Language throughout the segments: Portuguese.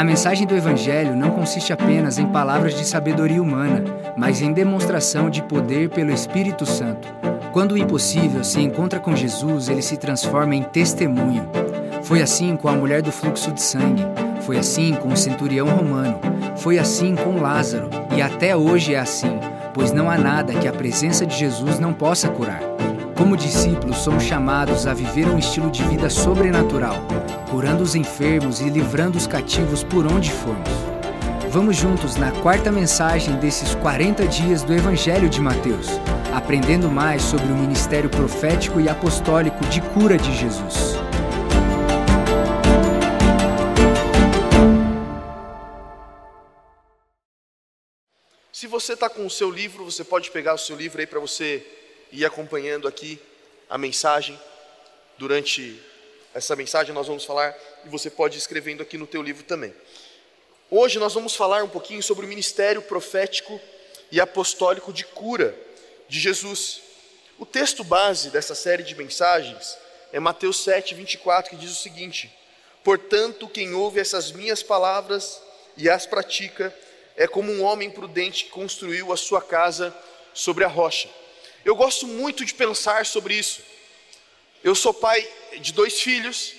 A mensagem do Evangelho não consiste apenas em palavras de sabedoria humana, mas em demonstração de poder pelo Espírito Santo. Quando o impossível se encontra com Jesus, ele se transforma em testemunho. Foi assim com a mulher do fluxo de sangue, foi assim com o centurião romano, foi assim com Lázaro, e até hoje é assim, pois não há nada que a presença de Jesus não possa curar. Como discípulos, somos chamados a viver um estilo de vida sobrenatural, curando os enfermos e livrando os cativos por onde formos. Vamos juntos na quarta mensagem desses 40 dias do Evangelho de Mateus, aprendendo mais sobre o ministério profético e apostólico de cura de Jesus. Se você está com o seu livro, você pode pegar o seu livro aí para você ir acompanhando aqui a mensagem. Durante essa mensagem nós vamos falar e você pode ir escrevendo aqui no teu livro também. Hoje nós vamos falar um pouquinho sobre o ministério profético e apostólico de cura de Jesus. O texto base dessa série de mensagens é Mateus 7, 24, que diz o seguinte: Portanto, quem ouve essas minhas palavras e as pratica, é como um homem prudente que construiu a sua casa sobre a rocha. Eu gosto muito de pensar sobre isso. Eu sou pai de dois filhos.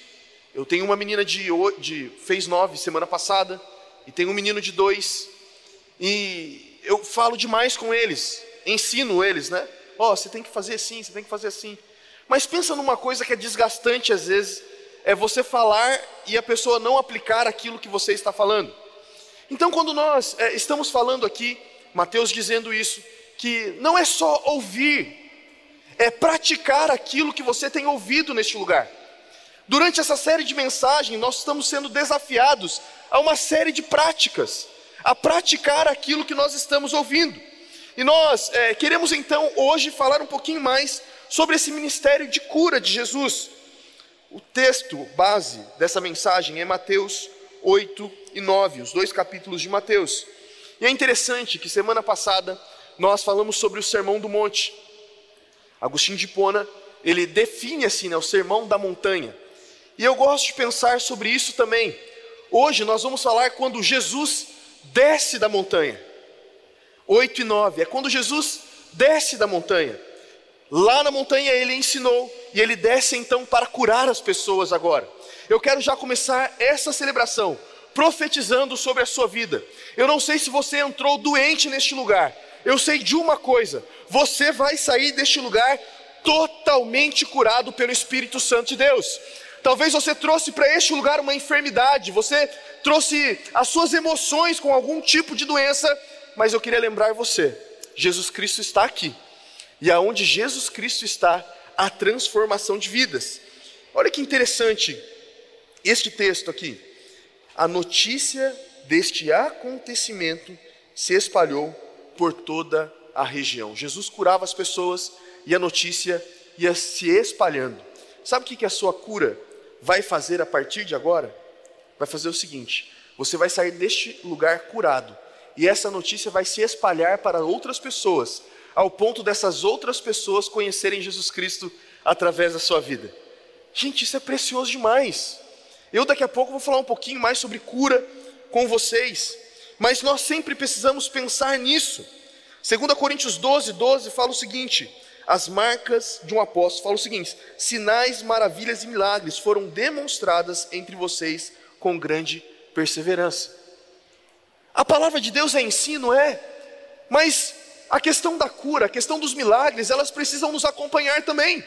Eu tenho uma menina de, de fez nove semana passada e tenho um menino de dois. E eu falo demais com eles, ensino eles, né? Ó, oh, você tem que fazer assim, você tem que fazer assim. Mas pensa numa coisa que é desgastante às vezes, é você falar e a pessoa não aplicar aquilo que você está falando. Então, quando nós é, estamos falando aqui, Mateus dizendo isso, que não é só ouvir, é praticar aquilo que você tem ouvido neste lugar. Durante essa série de mensagens, nós estamos sendo desafiados a uma série de práticas, a praticar aquilo que nós estamos ouvindo. E nós é, queremos então hoje falar um pouquinho mais sobre esse ministério de cura de Jesus. O texto base dessa mensagem é Mateus 8 e 9, os dois capítulos de Mateus. E é interessante que semana passada nós falamos sobre o Sermão do Monte. Agostinho de Pona, ele define assim, né, o Sermão da Montanha. E eu gosto de pensar sobre isso também. Hoje nós vamos falar quando Jesus desce da montanha. 8 e 9, é quando Jesus desce da montanha. Lá na montanha ele ensinou e ele desce então para curar as pessoas agora. Eu quero já começar essa celebração profetizando sobre a sua vida. Eu não sei se você entrou doente neste lugar, eu sei de uma coisa: você vai sair deste lugar totalmente curado pelo Espírito Santo de Deus. Talvez você trouxe para este lugar uma enfermidade, você trouxe as suas emoções com algum tipo de doença, mas eu queria lembrar você: Jesus Cristo está aqui, e aonde Jesus Cristo está, a transformação de vidas. Olha que interessante este texto aqui. A notícia deste acontecimento se espalhou por toda a região. Jesus curava as pessoas e a notícia ia se espalhando. Sabe o que a sua cura vai fazer a partir de agora? Vai fazer o seguinte: você vai sair deste lugar curado, e essa notícia vai se espalhar para outras pessoas, ao ponto dessas outras pessoas conhecerem Jesus Cristo através da sua vida. Gente, isso é precioso demais. Eu daqui a pouco vou falar um pouquinho mais sobre cura com vocês. Mas nós sempre precisamos pensar nisso. 2 Coríntios 12, 12 fala o seguinte: as marcas de um apóstolo fala o seguinte: sinais, maravilhas e milagres foram demonstradas entre vocês com grande perseverança. A palavra de Deus é ensino, é, mas a questão da cura, a questão dos milagres, elas precisam nos acompanhar também.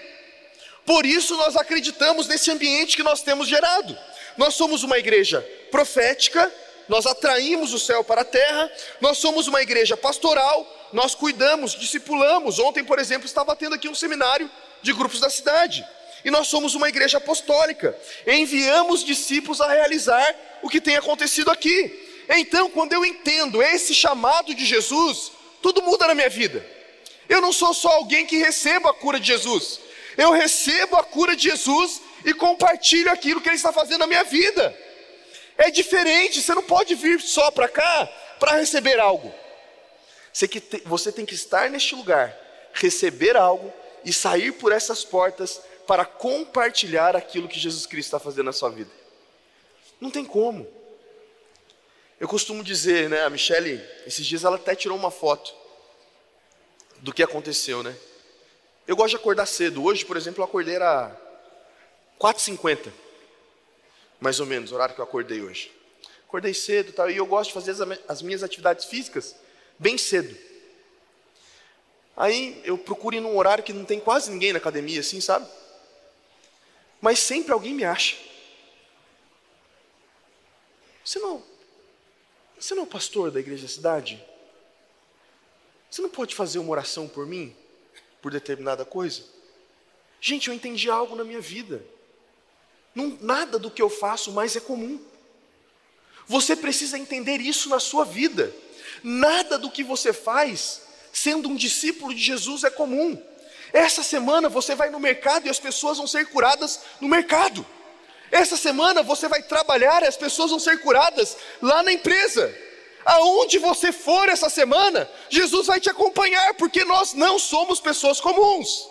Por isso nós acreditamos nesse ambiente que nós temos gerado. Nós somos uma igreja profética, nós atraímos o céu para a terra, nós somos uma igreja pastoral, nós cuidamos, discipulamos. Ontem, por exemplo, estava tendo aqui um seminário de grupos da cidade. E nós somos uma igreja apostólica. Enviamos discípulos a realizar o que tem acontecido aqui. Então, quando eu entendo esse chamado de Jesus, tudo muda na minha vida. Eu não sou só alguém que recebo a cura de Jesus. Eu recebo a cura de Jesus e compartilho aquilo que Ele está fazendo na minha vida. É diferente, você não pode vir só para cá para receber algo. Você tem que estar neste lugar, receber algo e sair por essas portas para compartilhar aquilo que Jesus Cristo está fazendo na sua vida. Não tem como. Eu costumo dizer, né, a Michelle, esses dias ela até tirou uma foto do que aconteceu, né? Eu gosto de acordar cedo. Hoje, por exemplo, eu acordei era 4h50, mais ou menos, o horário que eu acordei hoje. Acordei cedo tal, e eu gosto de fazer as minhas atividades físicas bem cedo. Aí eu procuro ir num horário que não tem quase ninguém na academia, assim, sabe? Mas sempre alguém me acha. Você não, você não é o pastor da igreja da cidade? Você não pode fazer uma oração por mim? Por determinada coisa? Gente, eu entendi algo na minha vida. Não, nada do que eu faço mais é comum. Você precisa entender isso na sua vida. Nada do que você faz, sendo um discípulo de Jesus, é comum. Essa semana você vai no mercado e as pessoas vão ser curadas no mercado. Essa semana você vai trabalhar e as pessoas vão ser curadas lá na empresa. Aonde você for essa semana, Jesus vai te acompanhar, porque nós não somos pessoas comuns.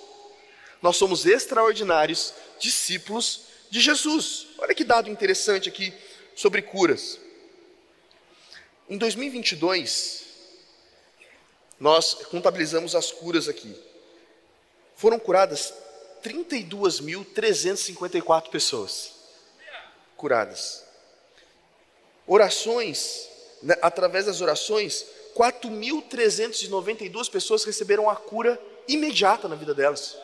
Nós somos extraordinários discípulos de Jesus. Olha que dado interessante aqui sobre curas. Em 2022, nós contabilizamos as curas aqui. Foram curadas 32.354 pessoas. Curadas. Orações, né, através das orações, 4.392 pessoas receberam a cura imediata na vida delas.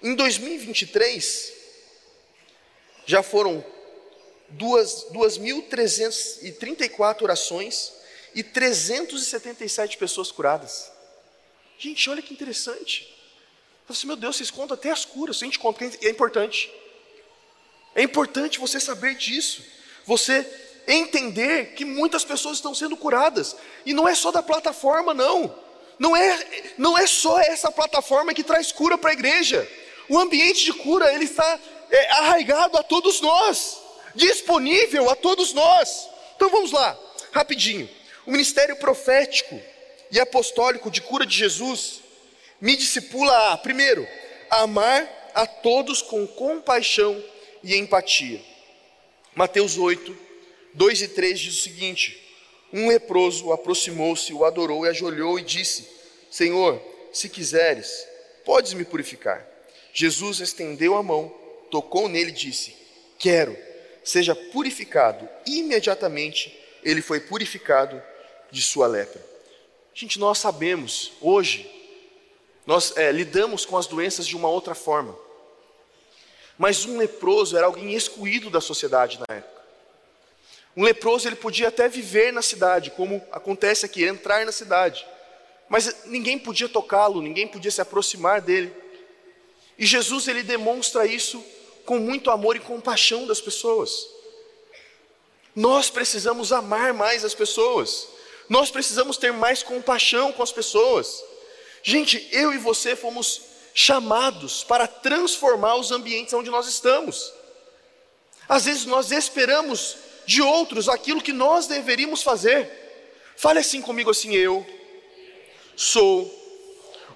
Em 2023, já foram 2.334 orações e 377 pessoas curadas. Gente, olha que interessante. Assim, meu Deus, vocês contam até as curas, a gente conta, é importante. É importante você saber disso. Você entender que muitas pessoas estão sendo curadas. E não é só da plataforma, não. Não é, não é só essa plataforma que traz cura para a igreja. O ambiente de cura, ele está é, arraigado a todos nós disponível a todos nós. Então vamos lá, rapidinho. O ministério profético e apostólico de cura de Jesus me discipula a, primeiro, amar a todos com compaixão e empatia. Mateus 8, 2 e 3 diz o seguinte: Um leproso aproximou-se, o adorou e ajoelhou e disse: Senhor, se quiseres, podes me purificar. Jesus estendeu a mão, tocou nele e disse: Quero seja purificado. Imediatamente ele foi purificado de sua lepra. Gente, nós sabemos, hoje, nós é, lidamos com as doenças de uma outra forma. Mas um leproso era alguém excluído da sociedade na época. Um leproso ele podia até viver na cidade, como acontece aqui, entrar na cidade. Mas ninguém podia tocá-lo, ninguém podia se aproximar dele. E Jesus ele demonstra isso com muito amor e compaixão das pessoas. Nós precisamos amar mais as pessoas. Nós precisamos ter mais compaixão com as pessoas. Gente, eu e você fomos chamados para transformar os ambientes onde nós estamos. Às vezes nós esperamos de outros aquilo que nós deveríamos fazer. Fale assim comigo assim: eu sou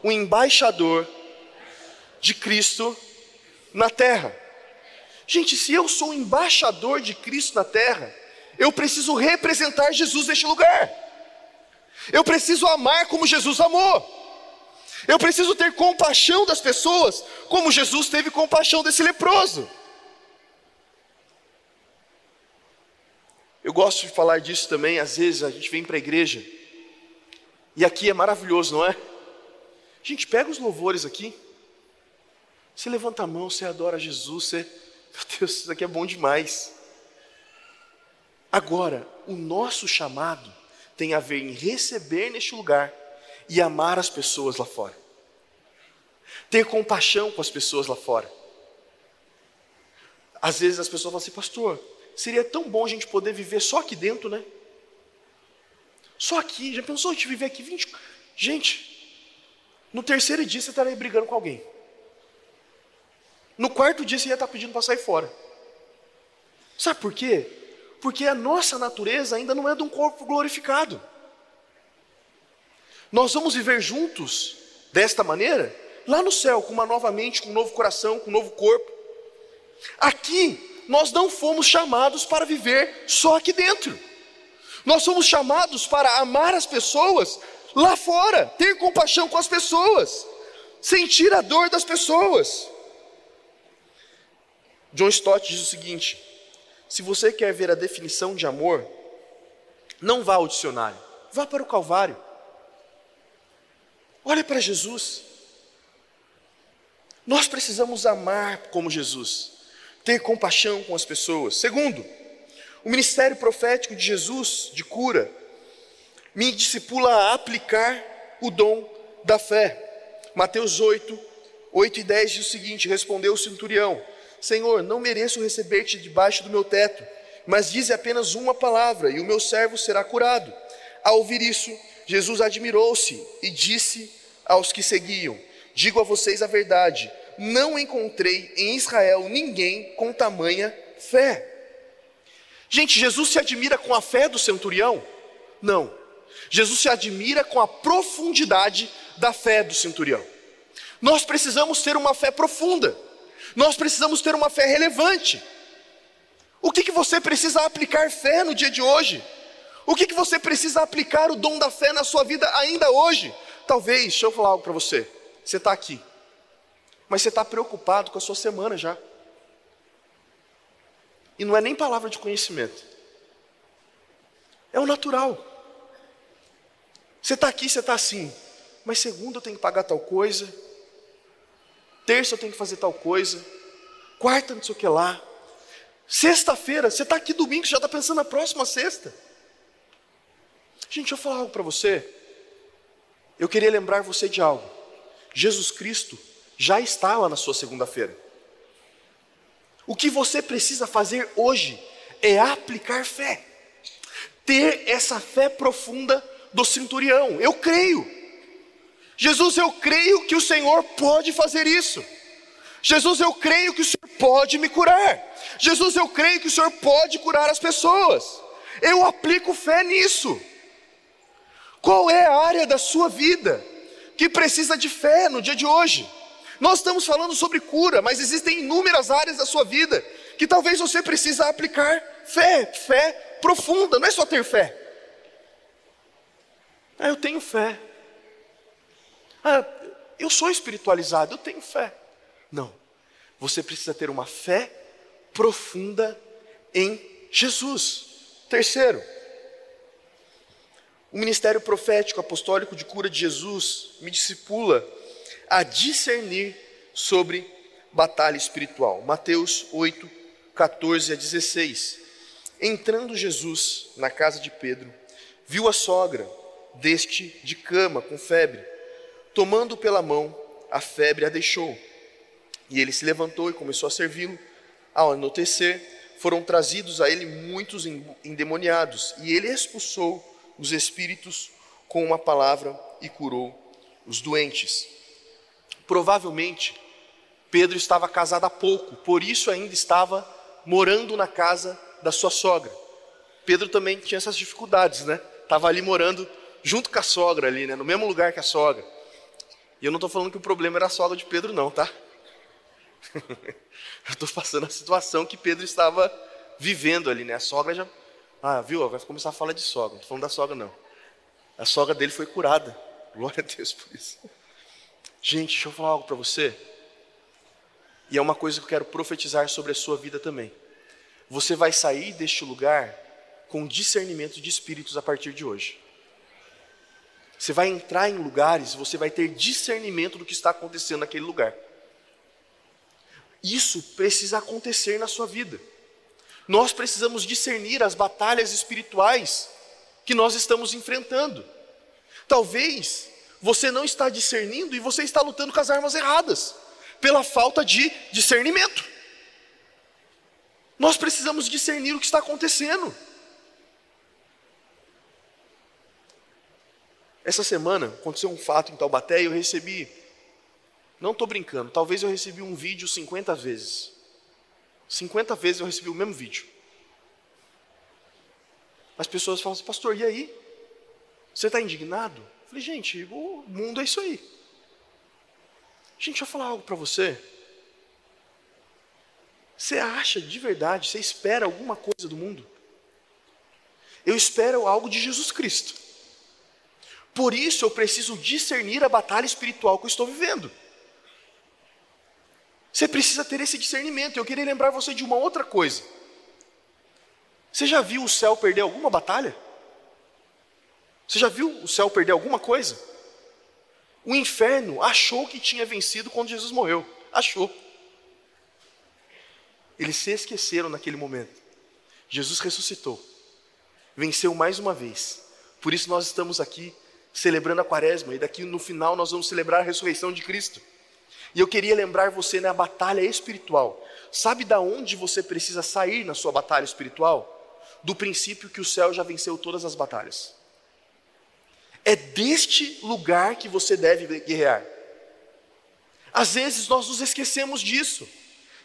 o embaixador de Cristo na terra. Gente, se eu sou embaixador de Cristo na terra, eu preciso representar Jesus neste lugar. Eu preciso amar como Jesus amou. Eu preciso ter compaixão das pessoas, como Jesus teve compaixão desse leproso. Eu gosto de falar disso também, às vezes a gente vem para a igreja, e aqui é maravilhoso, não é? Gente pega os louvores aqui, você levanta a mão, você adora Jesus, você meu Deus, isso aqui é bom demais. Agora, o nosso chamado tem a ver em receber neste lugar e amar as pessoas lá fora. Ter compaixão com as pessoas lá fora. Às vezes as pessoas falam assim, pastor, seria tão bom a gente poder viver só aqui dentro, né? Só aqui, já pensou a gente viver aqui 20. Gente, no terceiro dia você estaria brigando com alguém. No quarto dia você ia estar pedindo para sair fora. Sabe por quê? Porque a nossa natureza ainda não é de um corpo glorificado. Nós vamos viver juntos desta maneira lá no céu, com uma nova mente, com um novo coração, com um novo corpo. Aqui, nós não fomos chamados para viver só aqui dentro. Nós somos chamados para amar as pessoas lá fora, ter compaixão com as pessoas, sentir a dor das pessoas. John Stott diz o seguinte: se você quer ver a definição de amor, não vá ao dicionário, vá para o Calvário. Olha para Jesus. Nós precisamos amar como Jesus, ter compaixão com as pessoas. Segundo, o ministério profético de Jesus, de cura, me discipula a aplicar o dom da fé. Mateus 8, 8 e 10 diz o seguinte: Respondeu o centurião: Senhor, não mereço receber-te debaixo do meu teto, mas dize apenas uma palavra e o meu servo será curado. Ao ouvir isso, Jesus admirou-se e disse aos que seguiam: Digo a vocês a verdade, não encontrei em Israel ninguém com tamanha fé. Gente, Jesus se admira com a fé do centurião? Não. Jesus se admira com a profundidade da fé do centurião. Nós precisamos ter uma fé profunda. Nós precisamos ter uma fé relevante. O que, que você precisa aplicar fé no dia de hoje? O que, que você precisa aplicar o dom da fé na sua vida ainda hoje? Talvez, deixa eu falar algo para você. Você está aqui, mas você está preocupado com a sua semana já. E não é nem palavra de conhecimento, é o natural. Você está aqui, você está assim, mas segunda eu tenho que pagar tal coisa, terça eu tenho que fazer tal coisa, quarta não sei o que lá, sexta-feira, você está aqui domingo, já está pensando na próxima sexta. Gente, deixa eu falar algo para você. Eu queria lembrar você de algo. Jesus Cristo já está lá na sua segunda-feira. O que você precisa fazer hoje é aplicar fé, ter essa fé profunda do centurião. Eu creio. Jesus, eu creio que o Senhor pode fazer isso. Jesus, eu creio que o Senhor pode me curar. Jesus, eu creio que o Senhor pode curar as pessoas. Eu aplico fé nisso. Qual é a área da sua vida que precisa de fé no dia de hoje? Nós estamos falando sobre cura, mas existem inúmeras áreas da sua vida que talvez você precisa aplicar fé, fé profunda, não é só ter fé. Ah, eu tenho fé. Ah, eu sou espiritualizado, eu tenho fé. Não. Você precisa ter uma fé profunda em Jesus. Terceiro, o ministério profético apostólico de cura de Jesus me discipula a discernir sobre batalha espiritual. Mateus 8, 14 a 16. Entrando Jesus na casa de Pedro, viu a sogra deste de cama com febre. Tomando pela mão, a febre a deixou. E ele se levantou e começou a servi-lo. Ao anoitecer, foram trazidos a ele muitos endemoniados, e ele expulsou os espíritos com uma palavra e curou os doentes. Provavelmente, Pedro estava casado há pouco, por isso ainda estava morando na casa da sua sogra. Pedro também tinha essas dificuldades, né? Estava ali morando junto com a sogra ali, né? No mesmo lugar que a sogra. E eu não estou falando que o problema era a sogra de Pedro, não, tá? eu estou passando a situação que Pedro estava vivendo ali, né? A sogra já ah, viu? Vai começar a falar de sogra. Não estou falando da sogra, não. A sogra dele foi curada. Glória a Deus por isso. Gente, deixa eu falar algo para você. E é uma coisa que eu quero profetizar sobre a sua vida também. Você vai sair deste lugar com discernimento de espíritos a partir de hoje. Você vai entrar em lugares, você vai ter discernimento do que está acontecendo naquele lugar. Isso precisa acontecer na sua vida nós precisamos discernir as batalhas espirituais que nós estamos enfrentando. Talvez você não está discernindo e você está lutando com as armas erradas, pela falta de discernimento. Nós precisamos discernir o que está acontecendo. Essa semana aconteceu um fato em Taubaté e eu recebi, não estou brincando, talvez eu recebi um vídeo 50 vezes. 50 vezes eu recebi o mesmo vídeo. As pessoas falam assim, pastor, e aí? Você está indignado? Eu falei, gente, o mundo é isso aí. Gente, deixa eu falar algo para você. Você acha de verdade, você espera alguma coisa do mundo? eu espero algo de Jesus Cristo. Por isso eu preciso discernir a batalha espiritual que eu estou vivendo. Você precisa ter esse discernimento. Eu queria lembrar você de uma outra coisa. Você já viu o céu perder alguma batalha? Você já viu o céu perder alguma coisa? O inferno achou que tinha vencido quando Jesus morreu. Achou. Eles se esqueceram naquele momento. Jesus ressuscitou. Venceu mais uma vez. Por isso nós estamos aqui celebrando a quaresma. E daqui no final nós vamos celebrar a ressurreição de Cristo. E eu queria lembrar você na batalha espiritual. Sabe da onde você precisa sair na sua batalha espiritual? Do princípio que o céu já venceu todas as batalhas. É deste lugar que você deve guerrear. Às vezes nós nos esquecemos disso.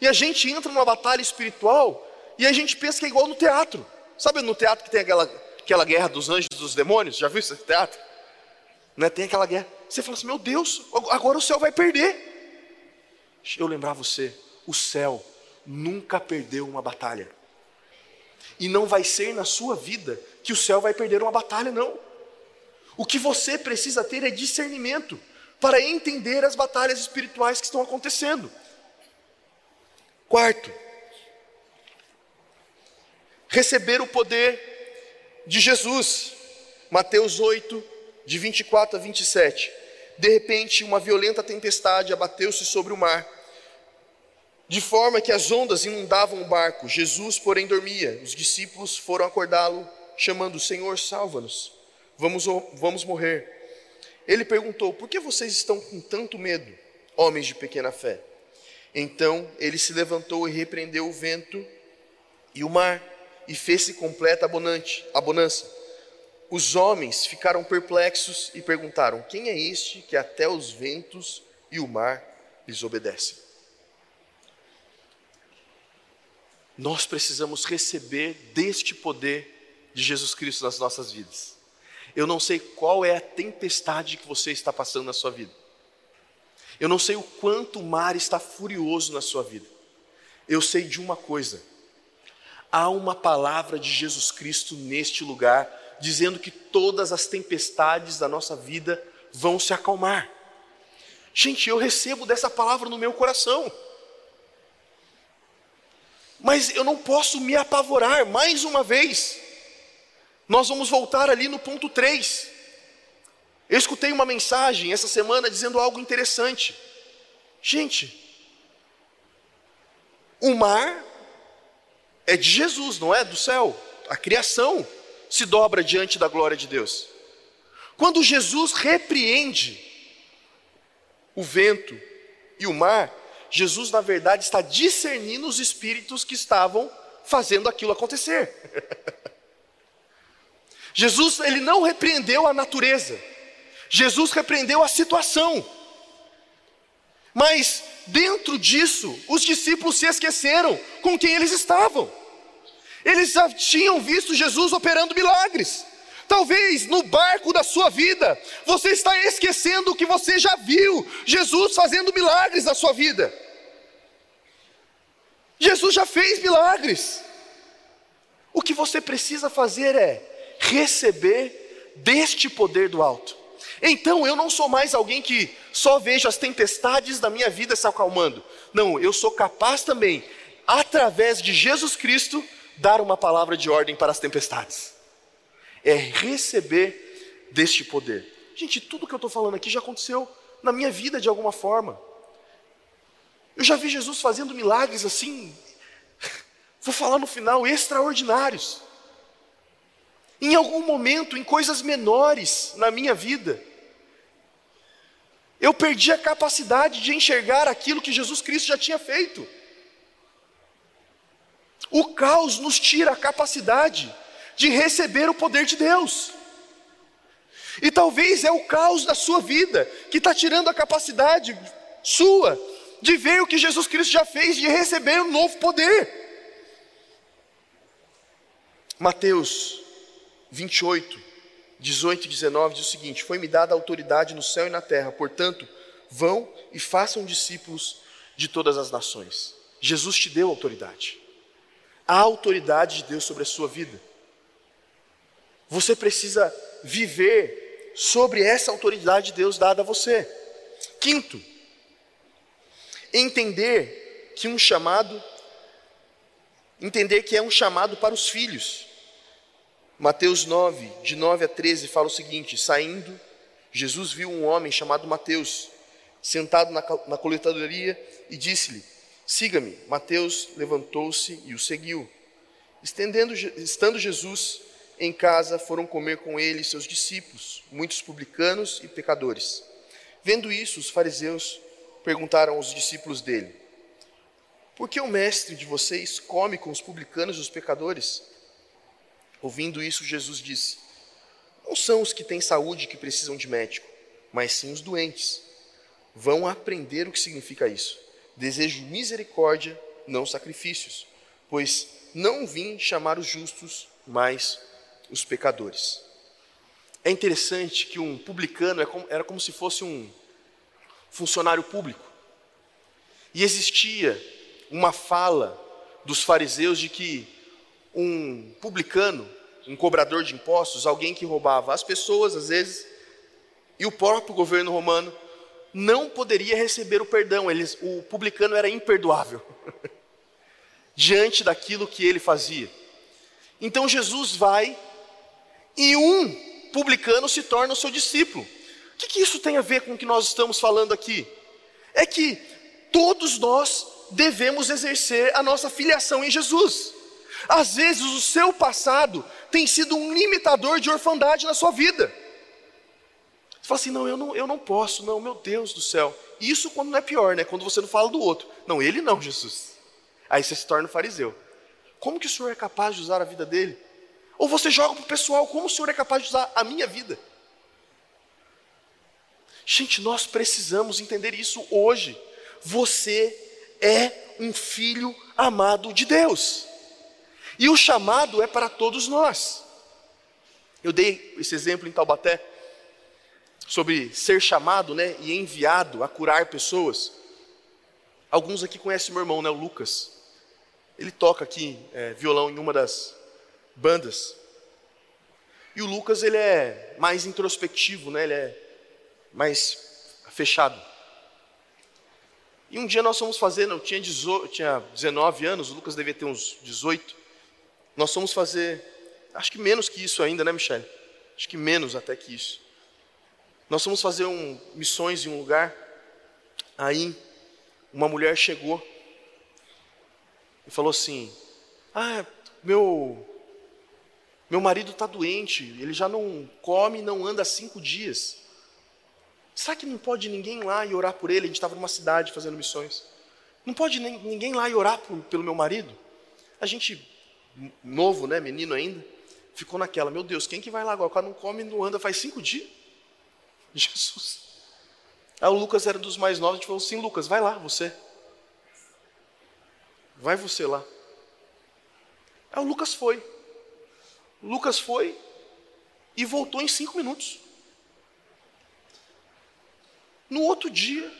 E a gente entra numa batalha espiritual e a gente pensa que é igual no teatro. Sabe no teatro que tem aquela, aquela guerra dos anjos e dos demônios? Já viu esse teatro? Né? Tem aquela guerra. Você fala assim: meu Deus, agora o céu vai perder. Eu lembrar você: o céu nunca perdeu uma batalha. E não vai ser na sua vida que o céu vai perder uma batalha, não. O que você precisa ter é discernimento para entender as batalhas espirituais que estão acontecendo. Quarto, receber o poder de Jesus. Mateus 8, de 24 a 27. De repente, uma violenta tempestade abateu-se sobre o mar, de forma que as ondas inundavam o barco. Jesus, porém, dormia. Os discípulos foram acordá-lo, chamando: Senhor, salva-nos, vamos, vamos morrer. Ele perguntou: Por que vocês estão com tanto medo, homens de pequena fé? Então ele se levantou e repreendeu o vento e o mar, e fez-se completa a bonança. Os homens ficaram perplexos e perguntaram: Quem é este que até os ventos e o mar lhes obedecem? Nós precisamos receber deste poder de Jesus Cristo nas nossas vidas. Eu não sei qual é a tempestade que você está passando na sua vida. Eu não sei o quanto o mar está furioso na sua vida. Eu sei de uma coisa: há uma palavra de Jesus Cristo neste lugar, dizendo que todas as tempestades da nossa vida vão se acalmar. Gente, eu recebo dessa palavra no meu coração. Mas eu não posso me apavorar mais uma vez. Nós vamos voltar ali no ponto 3. Eu escutei uma mensagem essa semana dizendo algo interessante. Gente, o mar é de Jesus, não é do céu. A criação se dobra diante da glória de Deus. Quando Jesus repreende o vento e o mar, Jesus, na verdade, está discernindo os espíritos que estavam fazendo aquilo acontecer. Jesus, ele não repreendeu a natureza, Jesus repreendeu a situação. Mas dentro disso, os discípulos se esqueceram com quem eles estavam. Eles já tinham visto Jesus operando milagres. Talvez no barco da sua vida, você está esquecendo que você já viu Jesus fazendo milagres na sua vida. Jesus já fez milagres. O que você precisa fazer é receber deste poder do alto. Então eu não sou mais alguém que só vejo as tempestades da minha vida se acalmando. Não, eu sou capaz também, através de Jesus Cristo, dar uma palavra de ordem para as tempestades. É receber deste poder. Gente, tudo que eu estou falando aqui já aconteceu na minha vida de alguma forma. Eu já vi Jesus fazendo milagres assim, vou falar no final, extraordinários. Em algum momento, em coisas menores na minha vida, eu perdi a capacidade de enxergar aquilo que Jesus Cristo já tinha feito. O caos nos tira a capacidade de receber o poder de Deus. E talvez é o caos da sua vida que está tirando a capacidade sua de ver o que Jesus Cristo já fez, de receber um novo poder. Mateus 28, 18 e 19 diz o seguinte: Foi-me dada autoridade no céu e na terra, portanto, vão e façam discípulos de todas as nações. Jesus te deu autoridade. Há autoridade de Deus sobre a sua vida. Você precisa viver sobre essa autoridade de Deus dada a você. Quinto, entender que um chamado, entender que é um chamado para os filhos. Mateus 9, de 9 a 13, fala o seguinte: saindo, Jesus viu um homem chamado Mateus, sentado na, na coletadoria, e disse-lhe: Siga-me. Mateus levantou-se e o seguiu. Estendendo, estando Jesus em casa, foram comer com ele seus discípulos, muitos publicanos e pecadores. Vendo isso, os fariseus perguntaram aos discípulos dele: Por que o mestre de vocês come com os publicanos e os pecadores? Ouvindo isso, Jesus disse: Não são os que têm saúde que precisam de médico, mas sim os doentes. Vão aprender o que significa isso. Desejo misericórdia, não sacrifícios, pois não vim chamar os justos, mas os pecadores. É interessante que um publicano é era como se fosse um funcionário público. E existia uma fala dos fariseus de que um publicano, um cobrador de impostos, alguém que roubava as pessoas às vezes, e o próprio governo romano não poderia receber o perdão. Eles, o publicano era imperdoável diante daquilo que ele fazia. Então Jesus vai e um publicano se torna o seu discípulo. O que, que isso tem a ver com o que nós estamos falando aqui? É que todos nós devemos exercer a nossa filiação em Jesus. Às vezes o seu passado tem sido um limitador de orfandade na sua vida. Você fala assim: não, eu não, eu não posso, não, meu Deus do céu. Isso quando não é pior, né? Quando você não fala do outro. Não, ele não, Jesus. Aí você se torna um fariseu. Como que o senhor é capaz de usar a vida dele? Ou você joga para o pessoal, como o senhor é capaz de usar a minha vida? Gente, nós precisamos entender isso hoje. Você é um filho amado de Deus. E o chamado é para todos nós. Eu dei esse exemplo em Taubaté sobre ser chamado, né, e enviado a curar pessoas. Alguns aqui conhecem meu irmão, né, o Lucas. Ele toca aqui é, violão em uma das bandas. E o Lucas ele é mais introspectivo, né? Ele é mais fechado. E um dia nós fomos fazer, eu tinha, 18, tinha 19 anos, o Lucas devia ter uns 18. Nós fomos fazer, acho que menos que isso ainda, né, Michele? Acho que menos até que isso. Nós fomos fazer um, missões em um lugar. Aí, uma mulher chegou e falou assim: Ah, meu, meu marido está doente, ele já não come, não anda há cinco dias. Será que não pode ninguém lá e orar por ele? A gente estava numa cidade fazendo missões. Não pode ninguém lá e orar por, pelo meu marido? A gente, novo, né, menino ainda, ficou naquela: Meu Deus, quem que vai lá agora? O cara não come, não anda faz cinco dias. Jesus. Aí o Lucas era dos mais novos, a gente falou assim: Lucas, vai lá, você. Vai você lá. Aí o Lucas foi. O Lucas foi e voltou em cinco minutos. No outro dia,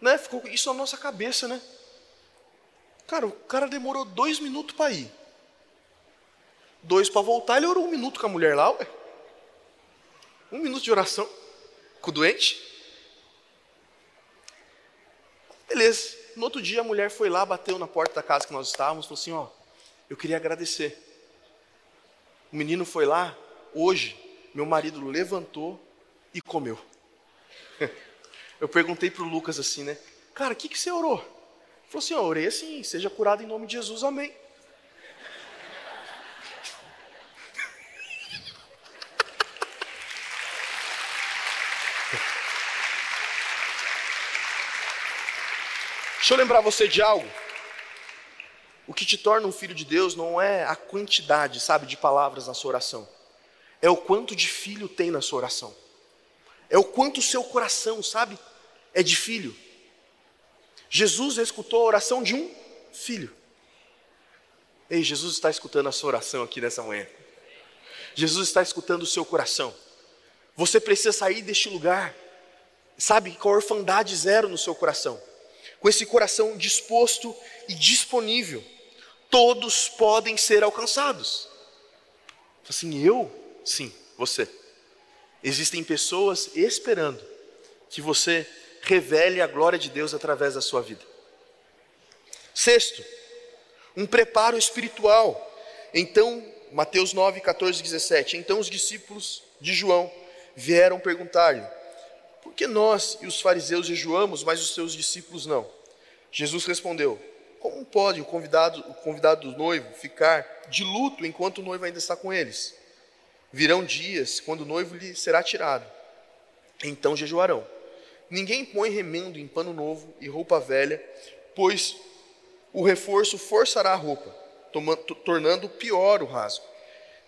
né, ficou isso na nossa cabeça, né? Cara, o cara demorou dois minutos para ir. Dois para voltar, ele orou um minuto com a mulher lá, ué. Um minuto de oração com o doente. Beleza. No outro dia a mulher foi lá, bateu na porta da casa que nós estávamos, falou assim: Ó, eu queria agradecer. O menino foi lá, hoje, meu marido levantou e comeu. Eu perguntei para o Lucas assim, né? Cara, o que, que você orou? Ele falou assim: ó, orei assim, seja curado em nome de Jesus, amém. Deixa eu lembrar você de algo. O que te torna um filho de Deus não é a quantidade, sabe, de palavras na sua oração. É o quanto de filho tem na sua oração. É o quanto o seu coração, sabe, é de filho. Jesus escutou a oração de um filho. Ei, Jesus está escutando a sua oração aqui nessa manhã. Jesus está escutando o seu coração. Você precisa sair deste lugar, sabe, com a orfandade zero no seu coração com esse coração disposto e disponível, todos podem ser alcançados. Assim, eu? Sim, você. Existem pessoas esperando que você revele a glória de Deus através da sua vida. Sexto, um preparo espiritual. Então, Mateus 9, 14, 17. Então os discípulos de João vieram perguntar-lhe: Por que nós e os fariseus jejuamos, mas os seus discípulos não? Jesus respondeu: Como pode o convidado, o convidado do noivo ficar de luto enquanto o noivo ainda está com eles? Virão dias quando o noivo lhe será tirado. Então jejuarão. Ninguém põe remendo em pano novo e roupa velha, pois o reforço forçará a roupa, tornando pior o rasgo.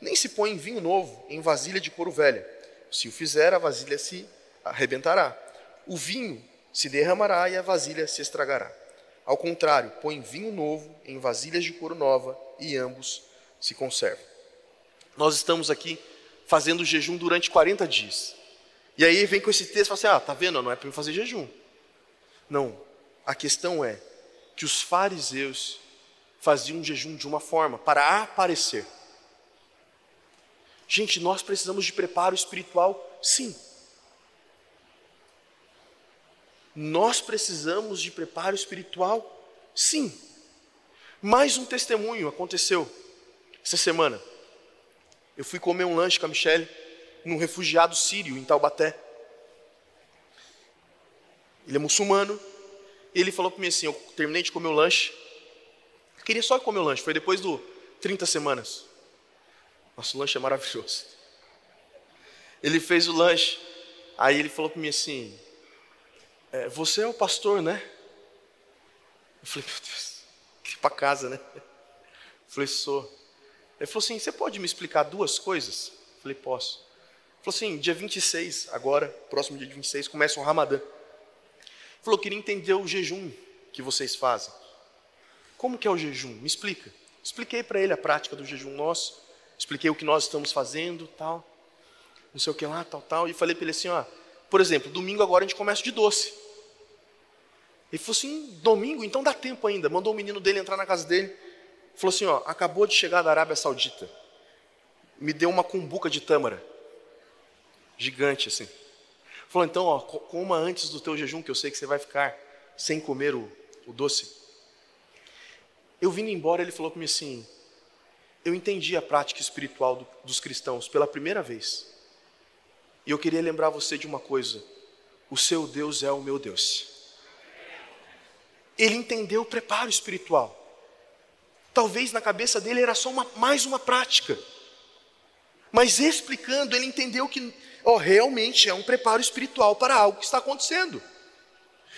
Nem se põe vinho novo em vasilha de couro velha. Se o fizer, a vasilha se arrebentará. O vinho se derramará e a vasilha se estragará. Ao contrário, põe vinho novo em vasilhas de couro nova e ambos se conservam. Nós estamos aqui fazendo jejum durante 40 dias. E aí vem com esse texto e fala assim: ah, tá vendo? Não é para eu fazer jejum. Não. A questão é que os fariseus faziam jejum de uma forma para aparecer. Gente, nós precisamos de preparo espiritual, sim. Nós precisamos de preparo espiritual? Sim. Mais um testemunho aconteceu essa semana. Eu fui comer um lanche com a Michelle num refugiado sírio em Taubaté. Ele é muçulmano. Ele falou para mim assim: Eu terminei de comer o lanche. Eu queria só comer o lanche. Foi depois do 30 semanas. Nosso lanche é maravilhoso. Ele fez o lanche. Aí ele falou para mim assim: é, você é o pastor, né? Eu falei, meu Deus, que para casa, né? Eu falei, sou. Ele falou assim: você pode me explicar duas coisas? Eu falei, posso. Ele falou assim: dia 26, agora, próximo dia 26, começa o Ramadã. Ele falou: queria entender o jejum que vocês fazem. Como que é o jejum? Me explica. Expliquei para ele a prática do jejum nosso, expliquei o que nós estamos fazendo, tal, não sei o que lá, tal, tal, e falei para ele assim: ó, por exemplo, domingo agora a gente começa de doce. Ele falou assim: domingo, então dá tempo ainda. Mandou o menino dele entrar na casa dele. Falou assim: ó, acabou de chegar da Arábia Saudita. Me deu uma cumbuca de tâmara. Gigante assim. Falou: então, ó, coma antes do teu jejum, que eu sei que você vai ficar sem comer o, o doce. Eu vindo embora, ele falou para mim assim: eu entendi a prática espiritual do, dos cristãos pela primeira vez. E eu queria lembrar você de uma coisa: o seu Deus é o meu Deus. Ele entendeu o preparo espiritual. Talvez na cabeça dele era só uma, mais uma prática. Mas explicando, ele entendeu que oh, realmente é um preparo espiritual para algo que está acontecendo.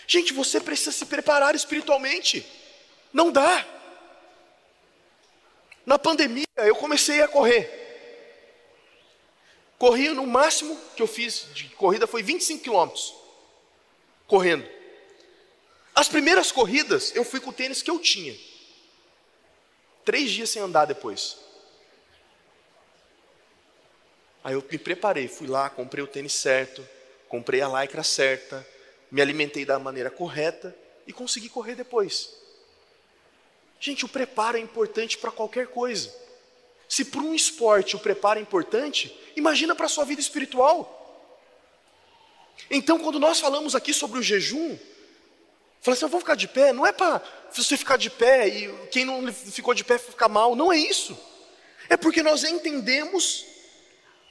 Gente, você precisa se preparar espiritualmente. Não dá. Na pandemia, eu comecei a correr. Corria no máximo que eu fiz de corrida foi 25 quilômetros. Correndo. As primeiras corridas, eu fui com o tênis que eu tinha. Três dias sem andar depois. Aí eu me preparei, fui lá, comprei o tênis certo, comprei a lycra certa, me alimentei da maneira correta e consegui correr depois. Gente, o preparo é importante para qualquer coisa. Se para um esporte o preparo é importante, imagina para a sua vida espiritual. Então, quando nós falamos aqui sobre o jejum, Fala assim, eu vou ficar de pé. Não é para você ficar de pé e quem não ficou de pé ficar mal. Não é isso. É porque nós entendemos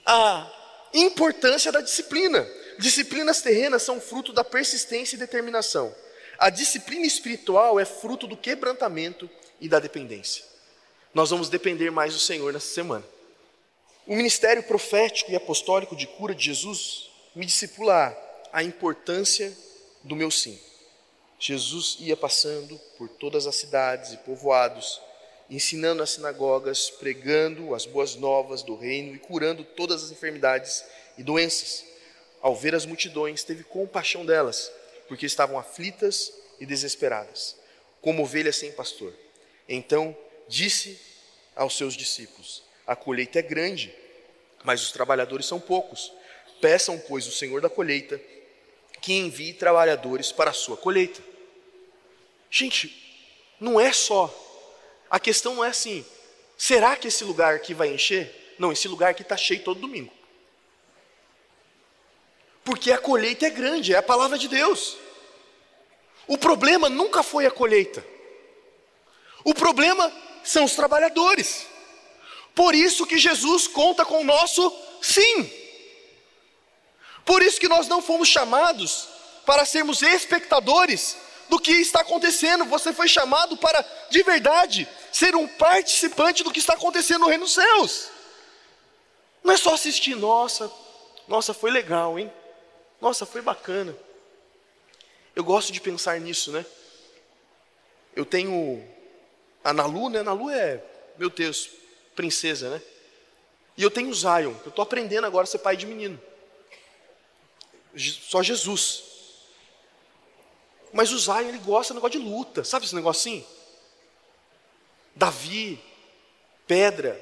a importância da disciplina. Disciplinas terrenas são fruto da persistência e determinação. A disciplina espiritual é fruto do quebrantamento e da dependência. Nós vamos depender mais do Senhor nessa semana. O ministério profético e apostólico de cura de Jesus me discipula a importância do meu sim. Jesus ia passando por todas as cidades e povoados, ensinando nas sinagogas, pregando as boas novas do reino e curando todas as enfermidades e doenças. Ao ver as multidões, teve compaixão delas, porque estavam aflitas e desesperadas, como ovelhas sem pastor. Então disse aos seus discípulos: A colheita é grande, mas os trabalhadores são poucos. Peçam, pois, o Senhor da colheita que envie trabalhadores para a sua colheita. Gente, não é só. A questão não é assim, será que esse lugar aqui vai encher? Não, esse lugar aqui está cheio todo domingo. Porque a colheita é grande, é a palavra de Deus. O problema nunca foi a colheita. O problema são os trabalhadores. Por isso que Jesus conta com o nosso sim. Por isso que nós não fomos chamados para sermos espectadores do que está acontecendo. Você foi chamado para, de verdade, ser um participante do que está acontecendo no reino dos céus. Não é só assistir, nossa, nossa, foi legal, hein? Nossa, foi bacana. Eu gosto de pensar nisso, né? Eu tenho a Nalu, né? Nalu é, meu Deus, princesa, né? E eu tenho o Zion, eu estou aprendendo agora a ser pai de menino. Só Jesus. Mas o Zion, ele gosta do negócio de luta, sabe esse negocinho? Davi, pedra,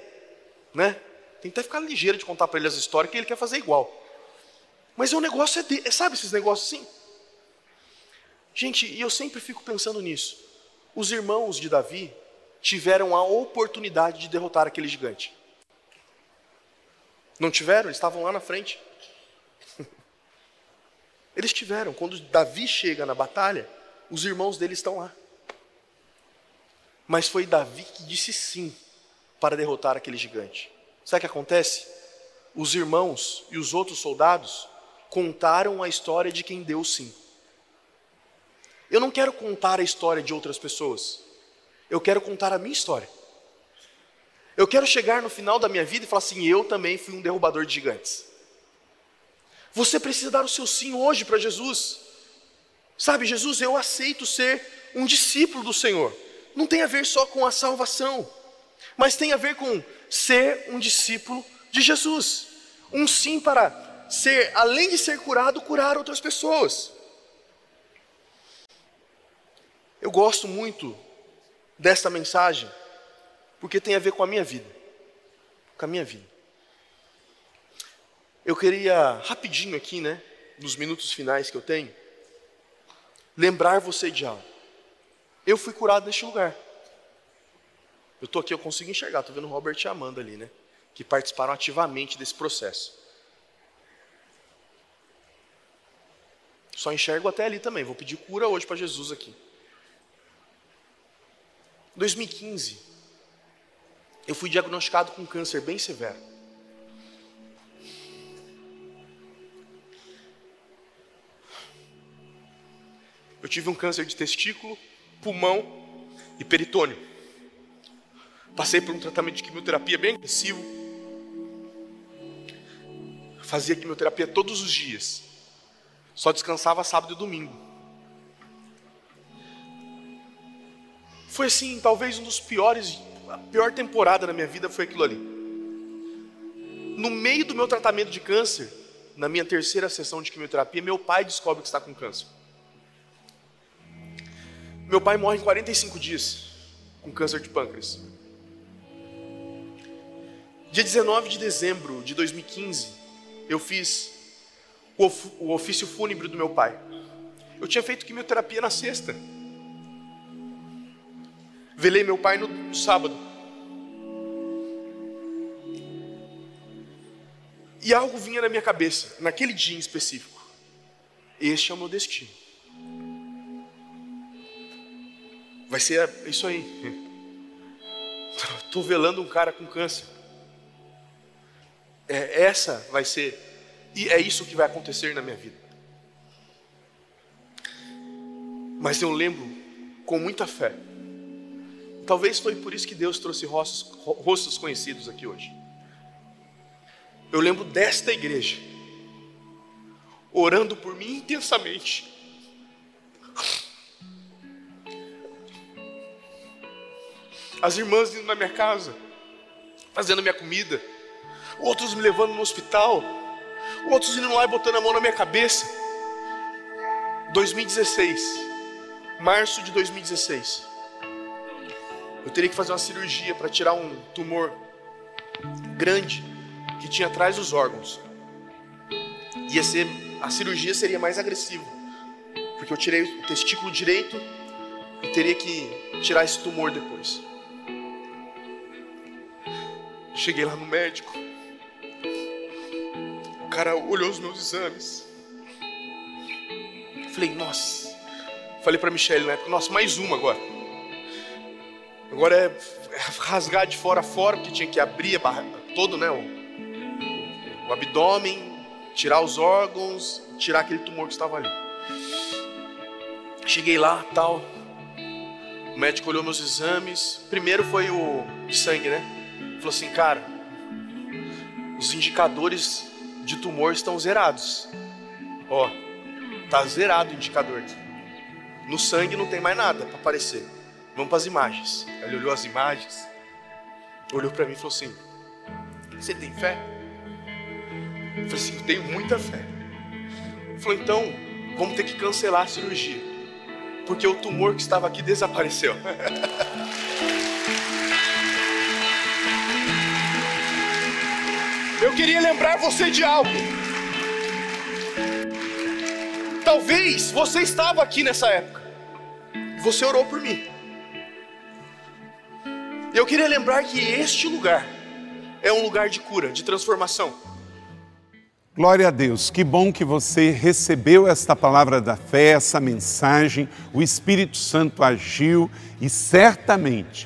né? Tem que até ficar ligeiro de contar para ele as histórias que ele quer fazer igual. Mas o negócio é, de, é sabe esses negócios assim? Gente, e eu sempre fico pensando nisso. Os irmãos de Davi tiveram a oportunidade de derrotar aquele gigante. Não tiveram? Eles estavam lá na frente. Eles tiveram. Quando Davi chega na batalha, os irmãos dele estão lá. Mas foi Davi que disse sim para derrotar aquele gigante. Sabe o que acontece? Os irmãos e os outros soldados contaram a história de quem deu sim. Eu não quero contar a história de outras pessoas. Eu quero contar a minha história. Eu quero chegar no final da minha vida e falar assim: eu também fui um derrubador de gigantes. Você precisa dar o seu sim hoje para Jesus. Sabe, Jesus, eu aceito ser um discípulo do Senhor. Não tem a ver só com a salvação, mas tem a ver com ser um discípulo de Jesus. Um sim para ser, além de ser curado, curar outras pessoas. Eu gosto muito desta mensagem, porque tem a ver com a minha vida. Com a minha vida. Eu queria rapidinho aqui, né, nos minutos finais que eu tenho, lembrar você de algo. Eu fui curado neste lugar. Eu estou aqui, eu consigo enxergar, estou vendo o Robert e a Amanda ali, né? Que participaram ativamente desse processo. Só enxergo até ali também. Vou pedir cura hoje para Jesus aqui. 2015, eu fui diagnosticado com câncer bem severo. Eu tive um câncer de testículo, pulmão e peritônio. Passei por um tratamento de quimioterapia bem agressivo. Fazia quimioterapia todos os dias. Só descansava sábado e domingo. Foi assim, talvez um dos piores, a pior temporada da minha vida foi aquilo ali. No meio do meu tratamento de câncer, na minha terceira sessão de quimioterapia, meu pai descobre que está com câncer. Meu pai morre em 45 dias com câncer de pâncreas. Dia 19 de dezembro de 2015, eu fiz o ofício fúnebre do meu pai. Eu tinha feito quimioterapia na sexta. Velei meu pai no, no sábado. E algo vinha na minha cabeça, naquele dia em específico. Este é o meu destino. Vai ser isso aí. Estou velando um cara com câncer. É, essa vai ser e é isso que vai acontecer na minha vida. Mas eu lembro com muita fé. Talvez foi por isso que Deus trouxe rostos, rostos conhecidos aqui hoje. Eu lembro desta igreja orando por mim intensamente. As irmãs indo na minha casa, fazendo minha comida, outros me levando no hospital Outros indo lá e botando a mão na minha cabeça. 2016, março de 2016. Eu teria que fazer uma cirurgia para tirar um tumor grande que tinha atrás dos órgãos. Ia ser a cirurgia seria mais agressiva, porque eu tirei o testículo direito e teria que tirar esse tumor depois. Cheguei lá no médico. cara olhou os meus exames. Falei, nossa. Falei para Michelle na época, nossa, mais uma agora. Agora é rasgar de fora a fora, porque tinha que abrir barra, todo, né? O, o abdômen, tirar os órgãos, tirar aquele tumor que estava ali. Cheguei lá, tal. O médico olhou meus exames. Primeiro foi o sangue, né? Falou assim, cara, os indicadores de tumor estão zerados. Ó, tá zerado o indicador aqui. No sangue não tem mais nada para aparecer. Vamos para as imagens. Ele olhou as imagens, olhou para mim e falou assim: Você tem fé? Eu falei assim: Eu tenho muita fé. Ele falou: Então, vamos ter que cancelar a cirurgia, porque o tumor que estava aqui desapareceu. Eu queria lembrar você de algo. Talvez você estava aqui nessa época. Você orou por mim. Eu queria lembrar que este lugar é um lugar de cura, de transformação. Glória a Deus, que bom que você recebeu esta palavra da fé, essa mensagem. O Espírito Santo agiu e certamente